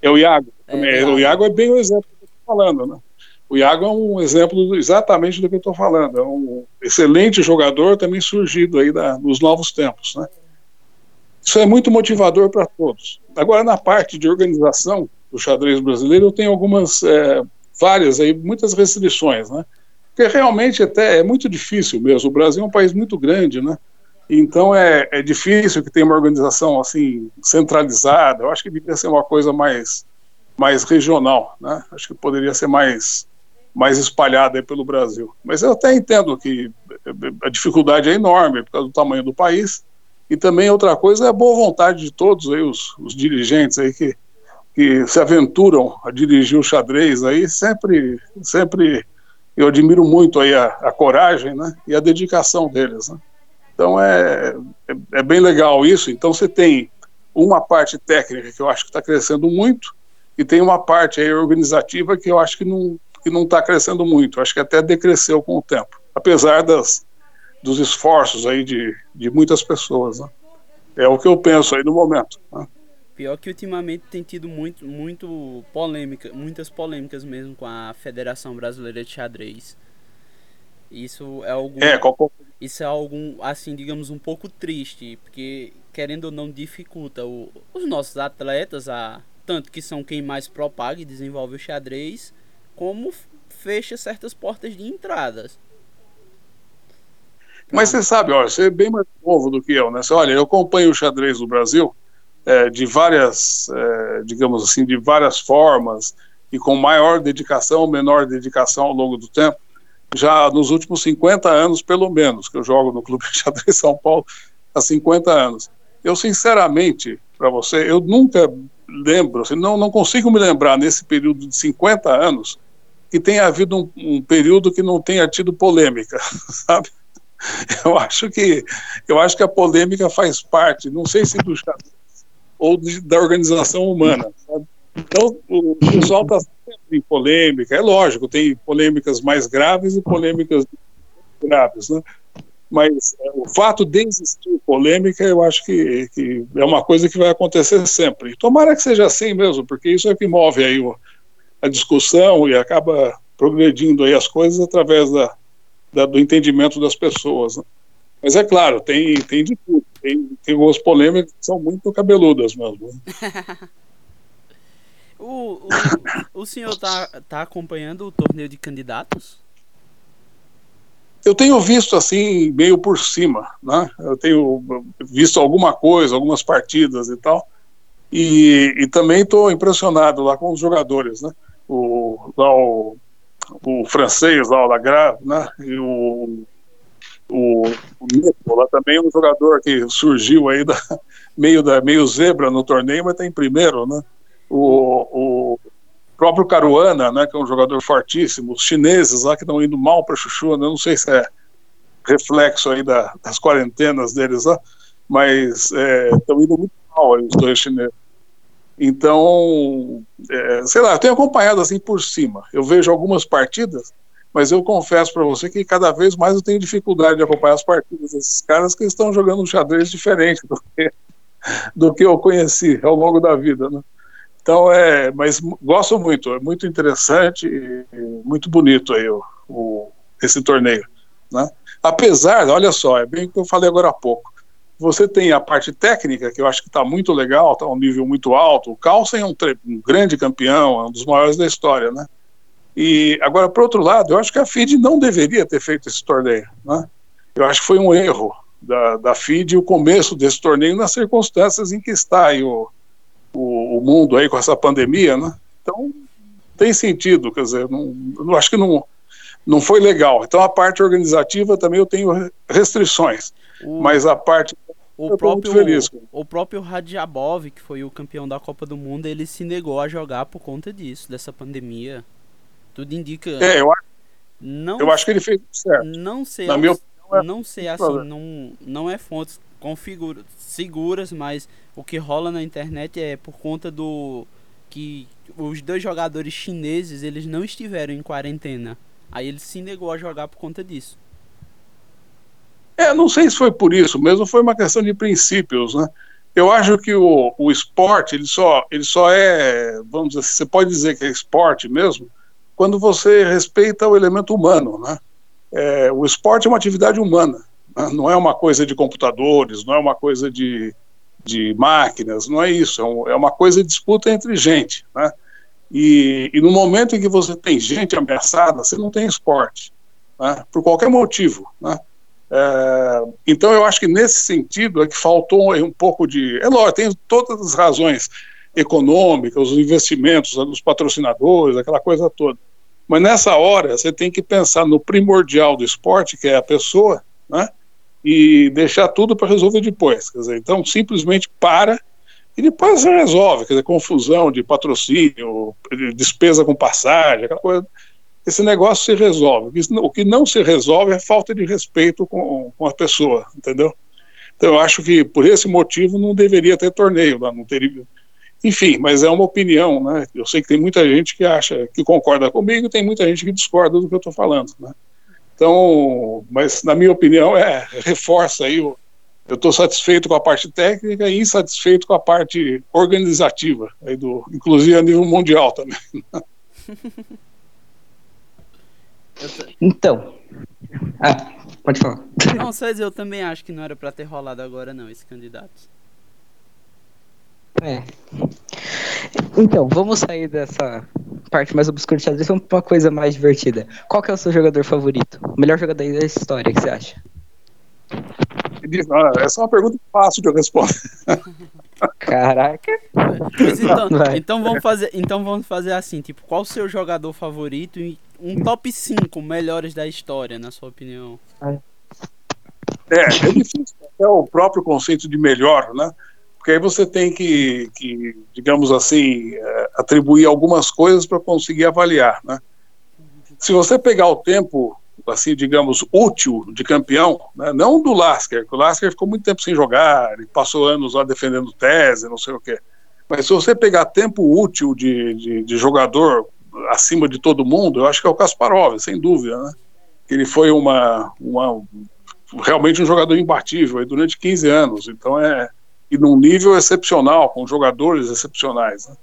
É o Iago. É, é, o Iago é bem o exemplo que eu estou falando, né? O Iago é um exemplo exatamente do que eu estou falando. É um excelente jogador também surgido aí da, nos novos tempos. Né? Isso é muito motivador para todos. Agora, na parte de organização do xadrez brasileiro, eu tenho algumas, é, várias aí, muitas restrições, né? Porque realmente até é muito difícil mesmo. O Brasil é um país muito grande, né? Então é, é difícil que tenha uma organização assim centralizada. Eu acho que deveria ser uma coisa mais mais regional, né? Acho que poderia ser mais mais espalhada pelo Brasil. Mas eu até entendo que a dificuldade é enorme por causa do tamanho do país. E também outra coisa é a boa vontade de todos aí, os, os dirigentes aí que, que se aventuram a dirigir o xadrez aí, sempre, sempre eu admiro muito aí a, a coragem né, e a dedicação deles. Né? Então é, é, é, bem legal isso. Então você tem uma parte técnica que eu acho que está crescendo muito e tem uma parte aí organizativa que eu acho que não que não está crescendo muito. Acho que até decresceu com o tempo, apesar das, dos esforços aí de, de muitas pessoas. Né? É o que eu penso aí no momento. Né? Pior que ultimamente tem tido muito, muito polêmica, muitas polêmicas mesmo com a Federação Brasileira de Xadrez. Isso é algum, é, qual... isso é algum, assim, digamos, um pouco triste, porque querendo ou não dificulta o, os nossos atletas a tanto que são quem mais propaga e desenvolve o xadrez, como fecha certas portas de entradas. Mas você sabe, olha, você é bem mais novo do que eu, né? Você, olha, eu acompanho o xadrez do Brasil é, de várias, é, digamos assim, de várias formas e com maior dedicação, menor dedicação ao longo do tempo, já nos últimos 50 anos, pelo menos, que eu jogo no Clube de Xadrez São Paulo há 50 anos. Eu, sinceramente, para você, eu nunca lembro, assim, não, não consigo me lembrar nesse período de 50 anos que tenha havido um, um período que não tenha tido polêmica, sabe? Eu acho que eu acho que a polêmica faz parte, não sei se do xadrez ou de, da organização humana. Sabe? Então o pessoal está sempre em polêmica. É lógico, tem polêmicas mais graves e polêmicas graves, né? Mas é, o fato de existir polêmica, eu acho que, que, é uma coisa que vai acontecer sempre. Tomara que seja assim mesmo, porque isso é que move aí o, a discussão e acaba progredindo aí as coisas através da, da do entendimento das pessoas. Né? Mas é claro, tem, tem de tudo. tem, tem algumas polêmicas que são muito cabeludas mesmo. o, o, o senhor tá, tá acompanhando o torneio de candidatos? Eu tenho visto assim, meio por cima, né? Eu tenho visto alguma coisa, algumas partidas e tal. E, e também estou impressionado lá com os jogadores, né? O, lá o, o francês, lá o Lagrave, né? E o, o, o Nico, lá também um jogador que surgiu aí da, meio, da, meio zebra no torneio, mas está em primeiro, né? O, o próprio Caruana, né, que é um jogador fortíssimo, os chineses lá que estão indo mal para Chuchu, né, não sei se é reflexo aí da, das quarentenas deles lá, mas estão é, indo muito mal os dois chineses. Então, é, sei lá, eu tenho acompanhado assim por cima. Eu vejo algumas partidas, mas eu confesso para você que cada vez mais eu tenho dificuldade de acompanhar as partidas desses caras que estão jogando um xadrez diferente do que, do que eu conheci ao longo da vida, né? Então, é, mas gosto muito, é muito interessante muito bonito aí o, o, esse torneio. Né? Apesar, olha só, é bem o que eu falei agora há pouco. Você tem a parte técnica, que eu acho que está muito legal, está um nível muito alto. O Carlsen é um, um, grande campeão, é um dos maiores da história, né? E agora, por outro lado, eu acho que a FIDE não deveria ter feito esse torneio, né? Eu acho que foi um erro da, da FIDE o começo desse torneio nas circunstâncias em que está aí o, o, o, mundo aí com essa pandemia, né? Então tem sentido, quer dizer, não, eu acho que não, não foi legal. Então a parte organizativa também eu tenho restrições, o, mas a parte o próprio feliz, o próprio Radjabov, que foi o campeão da Copa do Mundo, ele se negou a jogar por conta disso, dessa pandemia. Tudo indica. É, eu acho. Não, eu acho que ele fez certo. Não sei, Na minha opinião, é não sei assim, não, não é fontes configura, seguras, mas o que rola na internet é por conta do que os dois jogadores chineses eles não estiveram em quarentena. Aí ele se negou a jogar por conta disso. É, não sei se foi por isso mesmo, foi uma questão de princípios, né? Eu acho que o, o esporte, ele só, ele só é, vamos dizer, você pode dizer que é esporte mesmo, quando você respeita o elemento humano, né? É, o esporte é uma atividade humana. Né? Não é uma coisa de computadores, não é uma coisa de, de máquinas, não é isso. É, um, é uma coisa de disputa entre gente. Né? E, e, no momento em que você tem gente ameaçada, você não tem esporte, né? por qualquer motivo. Né? É, então eu acho que nesse sentido é que faltou um pouco de. É lógico, tem todas as razões econômicas, os investimentos, os patrocinadores, aquela coisa toda. Mas nessa hora você tem que pensar no primordial do esporte, que é a pessoa, né? E deixar tudo para resolver depois. Quer dizer, então simplesmente para e depois resolve, quer dizer, confusão de patrocínio, despesa com passagem, aquela coisa. Esse negócio se resolve. O que não se resolve é falta de respeito com, com a pessoa, entendeu? Então eu acho que por esse motivo não deveria ter torneio lá, não teria. Enfim, mas é uma opinião, né? Eu sei que tem muita gente que acha, que concorda comigo, e tem muita gente que discorda do que eu estou falando, né? Então, mas na minha opinião, é, reforça aí eu estou satisfeito com a parte técnica e insatisfeito com a parte organizativa, aí do, inclusive a nível mundial também. Então, ah, pode falar. Não, César, eu também acho que não era para ter rolado agora não esse candidato. É. Então, vamos sair dessa parte mais obscura de xadrez, vamos pra uma coisa mais divertida. Qual que é o seu jogador favorito? O melhor jogador da história, que você acha? Essa é uma pergunta fácil de eu responder. Caraca. então, então, vamos fazer, então vamos fazer assim, tipo, qual o seu jogador favorito e um top 5 melhores da história, na sua opinião? É, é difícil. É o próprio conceito de melhor, né? Porque aí você tem que, que digamos assim, é, atribuir algumas coisas para conseguir avaliar, né? Se você pegar o tempo, assim, digamos, útil de campeão, né? não do Lasker, que o Lasker ficou muito tempo sem jogar, ele passou anos lá defendendo tese, não sei o quê, mas se você pegar tempo útil de, de, de jogador acima de todo mundo, eu acho que é o Kasparov, sem dúvida, né? Ele foi uma, uma realmente um jogador imbatível durante 15 anos, então é e num nível excepcional, com jogadores excepcionais. Né?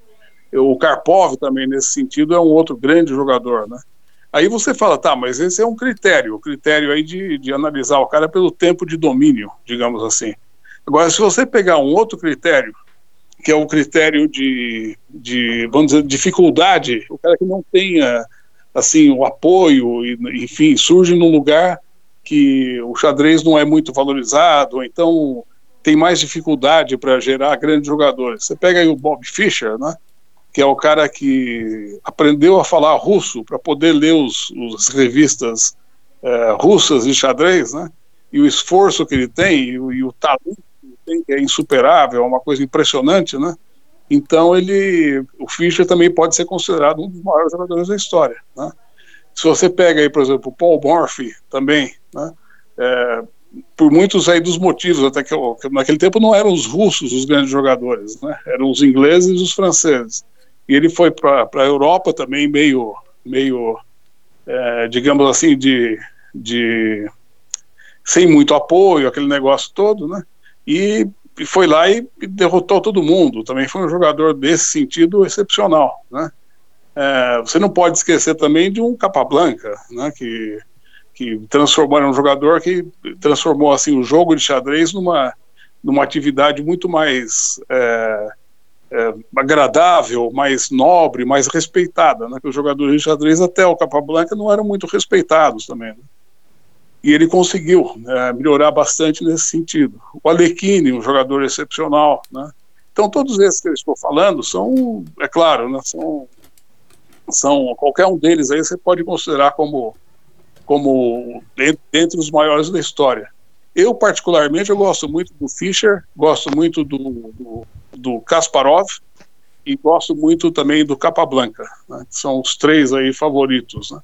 O Karpov também, nesse sentido, é um outro grande jogador. Né? Aí você fala, tá, mas esse é um critério, o critério aí de, de analisar o cara pelo tempo de domínio, digamos assim. Agora, se você pegar um outro critério, que é o critério de, de vamos dizer, dificuldade, o cara que não tenha assim o apoio, enfim, surge num lugar que o xadrez não é muito valorizado, então tem mais dificuldade para gerar grandes jogadores. Você pega aí o Bob Fischer, né? que é o cara que aprendeu a falar russo para poder ler os, os revistas é, russas de xadrez, né? E o esforço que ele tem e o, e o talento que ele tem, que é insuperável, é uma coisa impressionante, né? Então ele, o Fischer também pode ser considerado um dos maiores jogadores da história, né? Se você pega aí, por exemplo, o Paul Morphy também, né? É, por muitos aí dos motivos, até que, que, naquele tempo não eram os russos os grandes jogadores, né? Eram os ingleses e os franceses. E ele foi para a Europa também meio, meio é, digamos assim, de, de sem muito apoio, aquele negócio todo, né? E, foi lá e derrotou todo mundo. Também foi um jogador desse sentido excepcional, né? É, você não pode esquecer também de um Capablanca, né? Que que transformou um jogador que transformou assim o jogo de xadrez numa numa atividade muito mais é, é, agradável, mais nobre, mais respeitada, né? Que os jogadores de xadrez até o Capablanca não eram muito respeitados também. Né? E ele conseguiu né, melhorar bastante nesse sentido. O Alekhine, um jogador excepcional, né? Então todos esses que eu estou falando são, é claro, né, são, são qualquer um deles aí você pode considerar como como dentre os maiores da história. Eu, particularmente, eu gosto muito do Fischer, gosto muito do, do, do Kasparov e gosto muito também do Capablanca. Né? São os três aí favoritos. Né?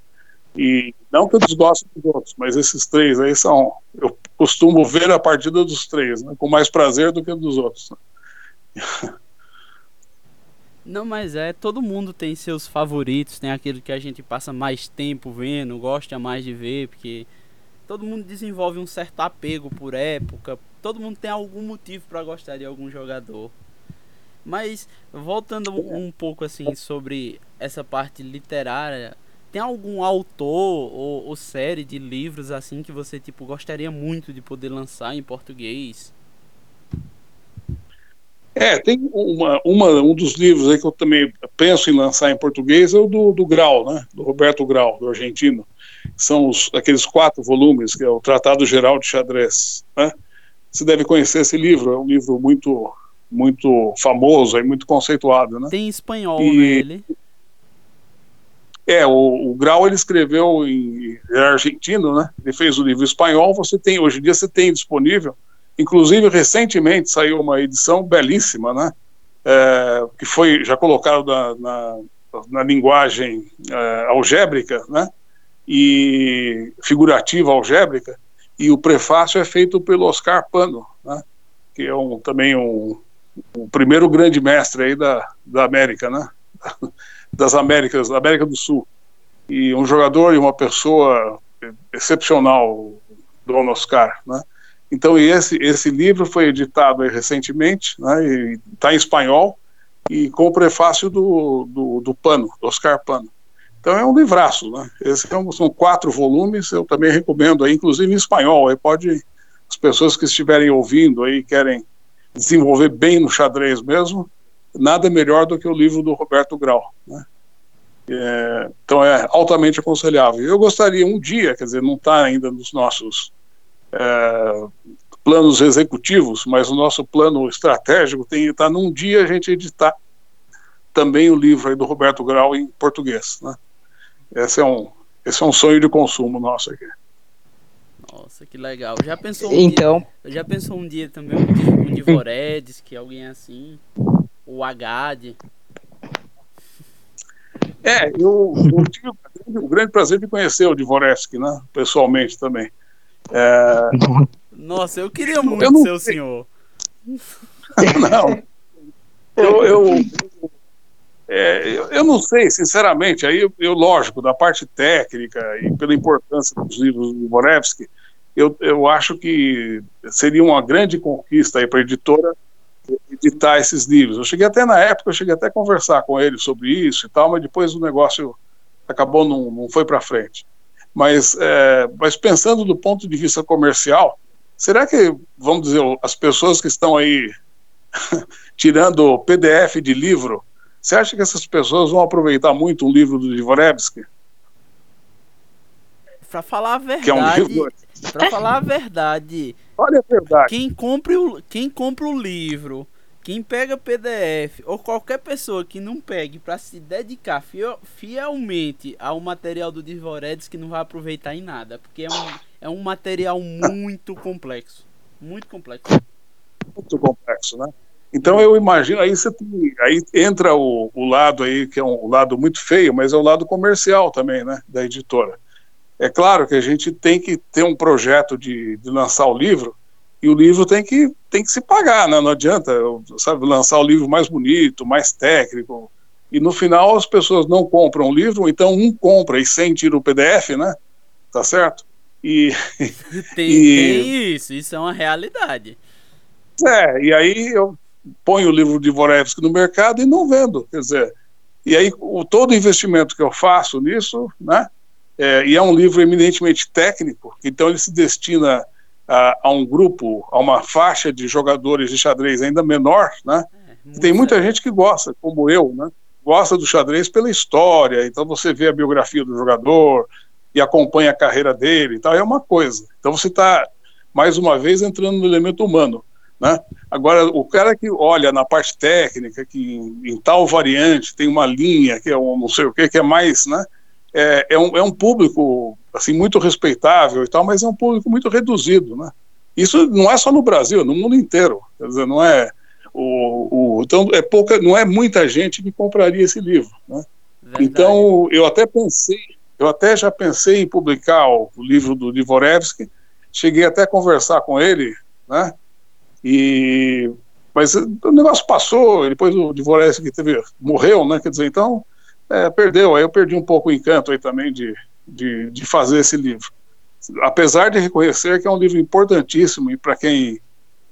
E não que eu desgoste dos outros, mas esses três aí são. Eu costumo ver a partida dos três, né? com mais prazer do que dos outros. Não, mas é, todo mundo tem seus favoritos, tem aquele que a gente passa mais tempo vendo, gosta mais de ver, porque todo mundo desenvolve um certo apego por época, todo mundo tem algum motivo para gostar de algum jogador. Mas voltando um, um pouco assim sobre essa parte literária, tem algum autor ou, ou, série de livros assim que você tipo gostaria muito de poder lançar em português? É, tem uma, uma, um dos livros aí que eu também penso em lançar em português é o do, do Grau, né? Do Roberto Grau, do argentino são os, aqueles quatro volumes, que é o Tratado Geral de Xadrez. Né? Você deve conhecer esse livro, é um livro muito muito famoso e muito conceituado. Né? Tem espanhol e, nele. É, o, o Grau ele escreveu em é argentino, né? Ele fez o livro espanhol. Você tem hoje em dia você tem disponível. Inclusive recentemente saiu uma edição belíssima, né? É, que foi já colocado na, na, na linguagem é, algébrica, né? e figurativa algébrica, e o prefácio é feito pelo Oscar Pano, né, que é um, também um, o primeiro grande mestre aí da, da América, né, das Américas, da América do Sul. E um jogador e uma pessoa excepcional, Dom Oscar, né. Então, esse, esse livro foi editado recentemente, né, está em espanhol, e com o prefácio do, do, do Pano, do Oscar Pano. Então é um livraço, né? Esse é são quatro volumes, eu também recomendo aí, inclusive em espanhol, aí pode as pessoas que estiverem ouvindo aí querem desenvolver bem no xadrez mesmo, nada melhor do que o livro do Roberto Grau, né? É, então é altamente aconselhável. Eu gostaria um dia, quer dizer, não está ainda nos nossos é, planos executivos, mas o nosso plano estratégico tem está num dia a gente editar também o livro aí do Roberto Grau em português, né? Esse é um, esse é um sonho de consumo nosso aqui. Nossa, que legal. Já pensou um então, dia, já pensou um dia também um, um Divoredes, que alguém assim, o Agade. É, eu, eu tive o grande prazer de conhecer o Divoretsky, né, pessoalmente também. É... Nossa, eu queria muito eu não... ser o senhor. não. Eu, eu, é, eu, não sei, sinceramente, aí eu, eu, lógico, da parte técnica e pela importância dos livros do Borevsky, eu, eu acho que seria uma grande conquista aí para a editora editar esses livros. Eu cheguei até na época, eu cheguei até a conversar com ele sobre isso e tal, mas depois o negócio acabou não, não foi para frente. Mas, é, mas pensando do ponto de vista comercial, será que, vamos dizer, as pessoas que estão aí tirando PDF de livro, você acha que essas pessoas vão aproveitar muito um livro do Dvorevsky? Para falar a verdade, é um livro... para falar a verdade, olha a verdade. Quem compra o, quem compra o livro, quem pega PDF ou qualquer pessoa que não pegue para se dedicar fielmente ao material do Dvorevsky não vai aproveitar em nada, porque é um, é um material muito complexo, muito complexo. Muito complexo, né? Então eu imagino, aí você tem, aí entra o, o lado aí, que é um lado muito feio, mas é o lado comercial também, né, da editora. É claro que a gente tem que ter um projeto de, de lançar o livro, e o livro tem que, tem que se pagar, né? não adianta, sabe, lançar o livro mais bonito, mais técnico, e no final as pessoas não compram o livro, então um compra e sem tira o PDF, né, tá certo? E, tem, e... tem isso, isso é uma realidade. É, e aí eu ponho o livro de Vorevsky no mercado e não vendo. Quer dizer, e aí o, todo investimento que eu faço nisso, né? É, e é um livro eminentemente técnico, então ele se destina a, a, um grupo, a uma faixa de jogadores de xadrez ainda menor, né? É, tem muita gente que gosta, como eu, né? Gosta do xadrez pela história, então você vê a biografia do jogador e acompanha a carreira dele e tal, é uma coisa. Então você está, mais uma vez, entrando no elemento humano. Né? Agora, o cara que olha na parte técnica, que em, em, tal variante tem uma linha, que é um não sei o que, que é mais, né? É, é, um, é um público assim muito respeitável e tal, mas é um público muito reduzido, né? Isso não é só no Brasil, é no mundo inteiro. Quer dizer, não é o, o então é pouca, não é muita gente que compraria esse livro, né? Então eu até pensei, eu até já pensei em publicar o, livro do Dvorevsky, cheguei até a conversar com ele, né? E mas o negócio passou, depois o Dvoretsky teve morreu, né? Quer dizer, então é, perdeu. Aí eu perdi um pouco o encanto aí também de, de, de fazer esse livro. Apesar de reconhecer que é um livro importantíssimo e para quem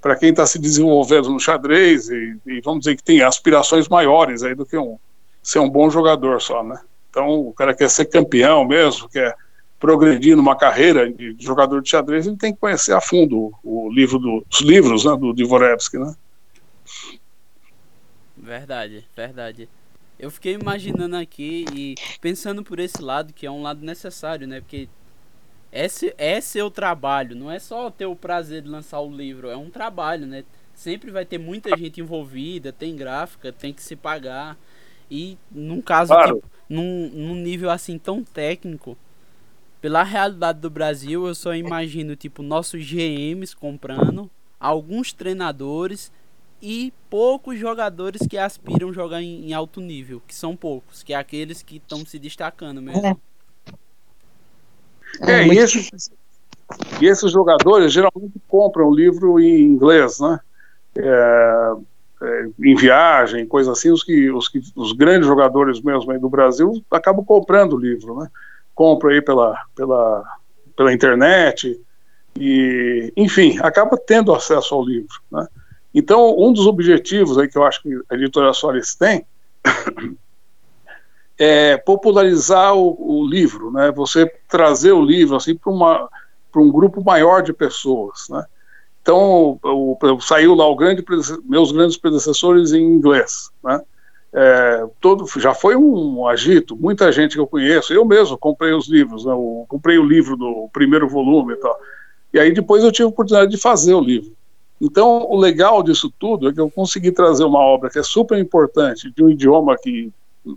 para quem está se desenvolvendo no xadrez e, e, vamos dizer que tem aspirações maiores aí do que um ser um bom jogador só, né? Então o cara quer ser campeão mesmo, quer progredir numa carreira de jogador de xadrez, ele tem que conhecer a fundo o, livro do, os livros né, do Dvorevsky, né? Verdade, verdade. Eu fiquei imaginando aqui e pensando por esse lado, que é um lado necessário, né? Porque esse é seu trabalho, não é só ter o prazer de lançar o livro, é um trabalho, né? Sempre vai ter muita gente envolvida, tem gráfica, tem que se pagar. E num caso, claro. tipo, num, num nível assim tão técnico, pela realidade do Brasil, eu só imagino tipo nossos GMs comprando, alguns treinadores e poucos jogadores que aspiram jogar em, em alto nível, que são poucos, que é aqueles que estão se destacando mesmo. É, é, é e, esses, e esses jogadores geralmente compram o livro em inglês, né? É, é, em viagem, coisa assim, os que, os que os grandes jogadores mesmo aí do Brasil acabam comprando o livro, né? compra aí pela, pela, pela internet, e, enfim, acaba tendo acesso ao livro. Né? Então, um dos objetivos aí que eu acho que a editora Solis tem é popularizar o, o, livro, né? Você trazer o livro assim para uma para um grupo maior de pessoas, né? Então, o, o, saiu lá o grande meus grandes predecessores em inglês, né? é, todo, já foi um agito, muita gente que eu conheço, eu mesmo comprei os livros, né, comprei o livro do primeiro volume e tal, e aí depois eu tive a oportunidade de fazer o livro. Então, o legal disso tudo é que eu consegui trazer uma obra que é super importante, de um idioma que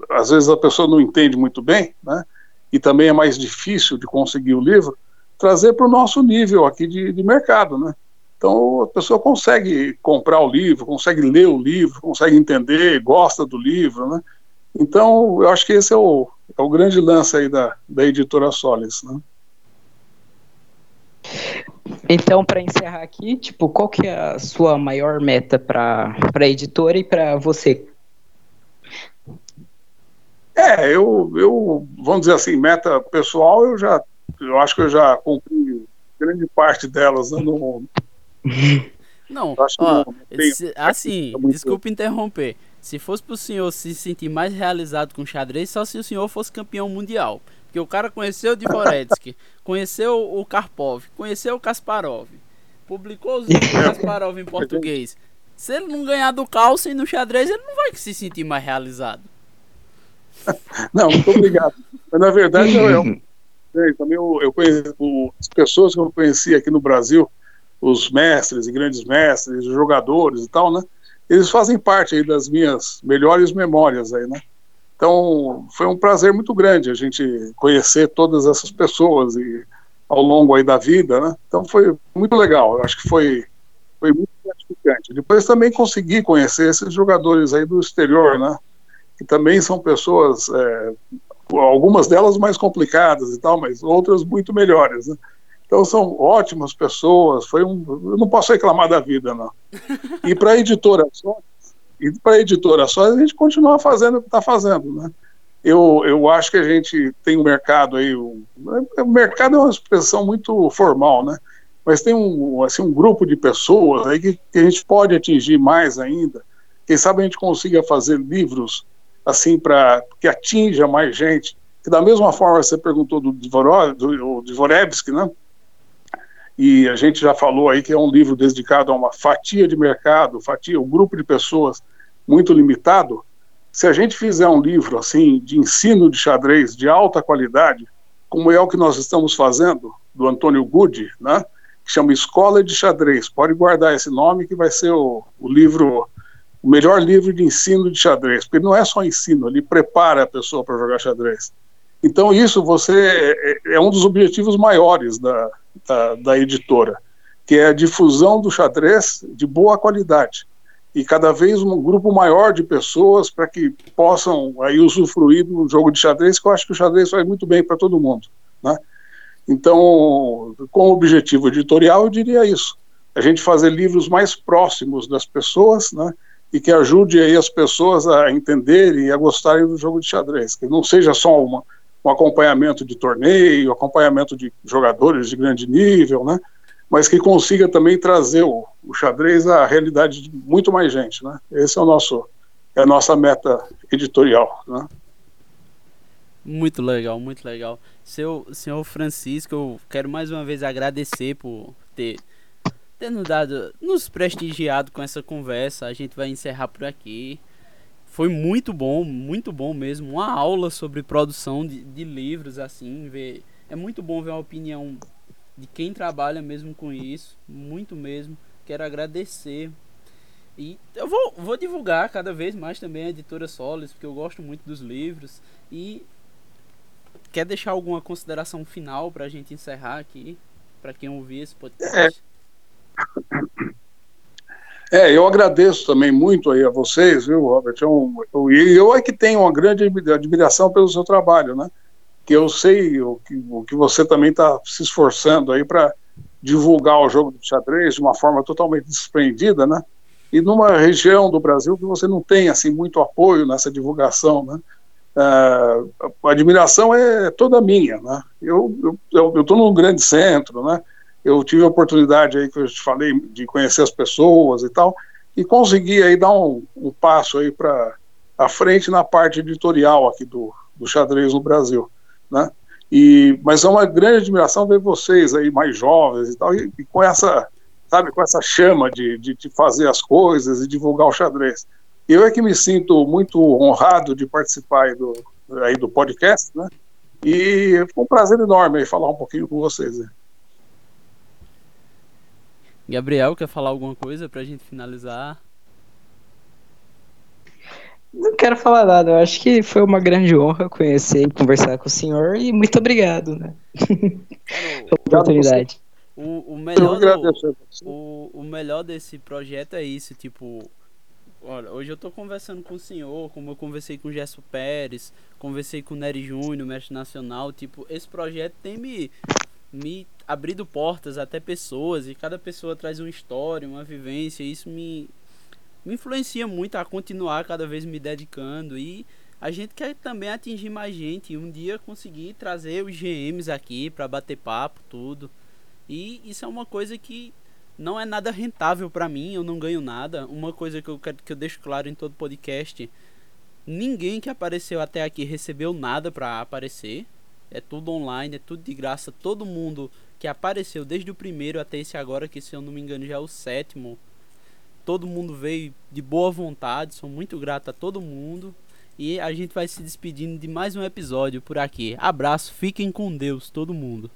às vezes a pessoa não entende muito bem, né, e também é mais difícil de conseguir o livro, trazer para o nosso nível aqui de, de mercado, né. Então a pessoa consegue comprar o livro, consegue ler o livro, consegue entender, gosta do livro, né? Então eu acho que esse é o, é o grande lance aí da, da editora Solis, né? Então, para encerrar aqui, tipo, qual que é a sua maior meta para a editora e para você? É, eu, eu, vamos dizer assim, meta pessoal, eu já, eu acho que eu já cumpri grande parte delas né, no, não, ó, se, assim, desculpe interromper. Se fosse pro senhor se sentir mais realizado com xadrez, só se o senhor fosse campeão mundial. Porque o cara conheceu o Dvoretsky, conheceu o Karpov, conheceu o Kasparov. publicou os livros Kasparov em português. Se ele não ganhar do Carlsen no xadrez, ele não vai se sentir mais realizado. Não, muito obrigado. Mas na verdade eu, eu, também eu, eu conheço as pessoas que eu conheci aqui no Brasil, os mestres e grandes mestres, os jogadores e tal, né? Eles fazem parte aí das minhas melhores memórias aí, né? Então, foi um prazer muito grande a gente conhecer todas essas pessoas e ao longo aí da vida, né? Então foi muito legal. Eu acho que foi foi muito gratificante. Depois também consegui conhecer esses jogadores aí do exterior, né? Que também são pessoas, é, algumas delas mais complicadas e tal, mas outras muito melhores, né? Então são ótimas pessoas. Foi um, eu não posso reclamar da vida, não. E para a editora só, e para a editora só a gente continua fazendo o que está fazendo, né? Eu, eu acho que a gente tem um mercado aí, o, o mercado é uma expressão muito formal, né? Mas tem um, assim, um grupo de pessoas aí que, que a gente pode atingir mais ainda. Quem sabe a gente consiga fazer livros assim para que atinja mais gente. Que da mesma forma você perguntou do, do, do Dvorevsky, né? e a gente já falou aí que é um livro dedicado a uma fatia de mercado, fatia, um grupo de pessoas muito limitado. Se a gente fizer um livro assim de ensino de xadrez de alta qualidade, como é o que nós estamos fazendo do Antônio Good, né? Que chama Escola de Xadrez. Pode guardar esse nome que vai ser o, o livro, o melhor livro de ensino de xadrez, porque não é só ensino, ele prepara a pessoa para jogar xadrez. Então isso você é, é um dos objetivos maiores da, da, da editora, que é a difusão do xadrez de boa qualidade e cada vez um grupo maior de pessoas para que possam aí usufruir do jogo de xadrez, que eu acho que o xadrez faz muito bem para todo mundo, né? Então, com o objetivo editorial, eu diria isso: a gente fazer livros mais próximos das pessoas, né? E que ajude aí as pessoas a entenderem e a gostarem do jogo de xadrez, que não seja só uma, um acompanhamento de torneio, acompanhamento de jogadores de grande nível, né? Mas que consiga também trazer o, o xadrez à realidade de muito mais gente, né? Esse é o nosso é a nossa meta editorial, né? Muito legal, muito legal. Seu, senhor Francisco, eu quero mais uma vez agradecer por ter, ter nos dado, nos prestigiado com essa conversa. A gente vai encerrar por aqui. Foi muito bom, muito bom mesmo. Uma aula sobre produção de, de livros, assim, ver. É muito bom ver uma opinião de quem trabalha mesmo com isso, muito mesmo. Quero agradecer. E eu vou, vou divulgar cada vez mais também a editora Solis, porque eu gosto muito dos livros. E quer deixar alguma consideração final para a gente encerrar aqui, para quem ouvir esse podcast? É. é. eu agradeço também muito aí a vocês, viu, Robert? É eu, eu, eu é que tenho uma grande admiração pelo seu trabalho, né? Que eu sei o que, o que você também está se esforçando aí para divulgar o jogo de xadrez de uma forma totalmente desprendida, né? E numa região do Brasil que você não tem assim muito apoio nessa divulgação, né? Uh, a admiração é toda minha, né? Eu eu estou num grande centro, né? Eu tive a oportunidade aí que eu te falei de conhecer as pessoas e tal e consegui aí dar um, um passo aí para a frente na parte editorial aqui do, do xadrez no Brasil né? E, mas é uma grande admiração ver vocês aí mais jovens e tal, e, e com essa, sabe, com essa chama de, de, de, fazer as coisas e divulgar o xadrez. Eu é que me sinto muito honrado de participar aí do, aí do podcast, né? E foi um prazer enorme falar um pouquinho com vocês. Né? Gabriel, quer falar alguma coisa para a gente finalizar? Não quero falar nada, eu acho que foi uma grande honra conhecer e conversar com o senhor e muito obrigado, né? Pela oportunidade. O, o, melhor do, o, o melhor desse projeto é isso, tipo, olha, hoje eu tô conversando com o senhor, como eu conversei com o Gesso Pérez, conversei com o Nery Júnior, mestre nacional, tipo, esse projeto tem me, me abrido portas até pessoas, e cada pessoa traz uma história, uma vivência, e isso me, me influencia muito a continuar cada vez me dedicando e a gente quer também atingir mais gente um dia conseguir trazer os GMs aqui para bater papo, tudo. E isso é uma coisa que não é nada rentável para mim, eu não ganho nada. Uma coisa que eu quero que eu deixo claro em todo podcast, ninguém que apareceu até aqui recebeu nada para aparecer. É tudo online, é tudo de graça. Todo mundo que apareceu desde o primeiro até esse agora, que se eu não me engano já é o sétimo. Todo mundo veio de boa vontade. Sou muito grato a todo mundo. E a gente vai se despedindo de mais um episódio por aqui. Abraço, fiquem com Deus, todo mundo.